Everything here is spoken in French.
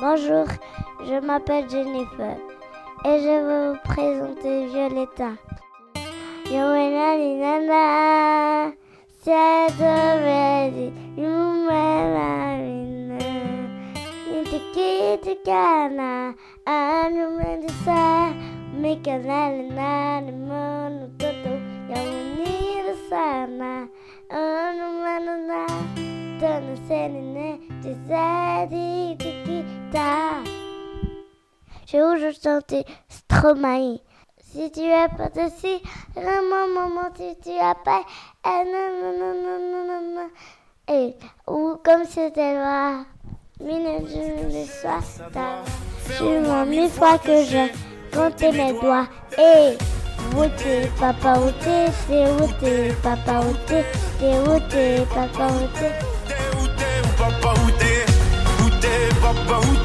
Bonjour, je m'appelle Jennifer et je vais vous présenter Violetta. Linana, c'est Nitiki tikana, Anumendisa, Mikanalina, Mono Toto, Yamunira sana, Anumanana, Dona Senine, Tisadi. Je où je chantais Stromae. Si tu as pas de si, vraiment maman, si tu as pas, ah, non, non, non, non, non, non, Et, ou comme c'était là, minute le soir, sûrement mille fois que je comptais mes doigts. Et, eh, Woté, papa Woté, c'est Woté, papa Woté, c'est Woté, papa Woté. Woté, Woté, papa Woté, Woté, papa Woté.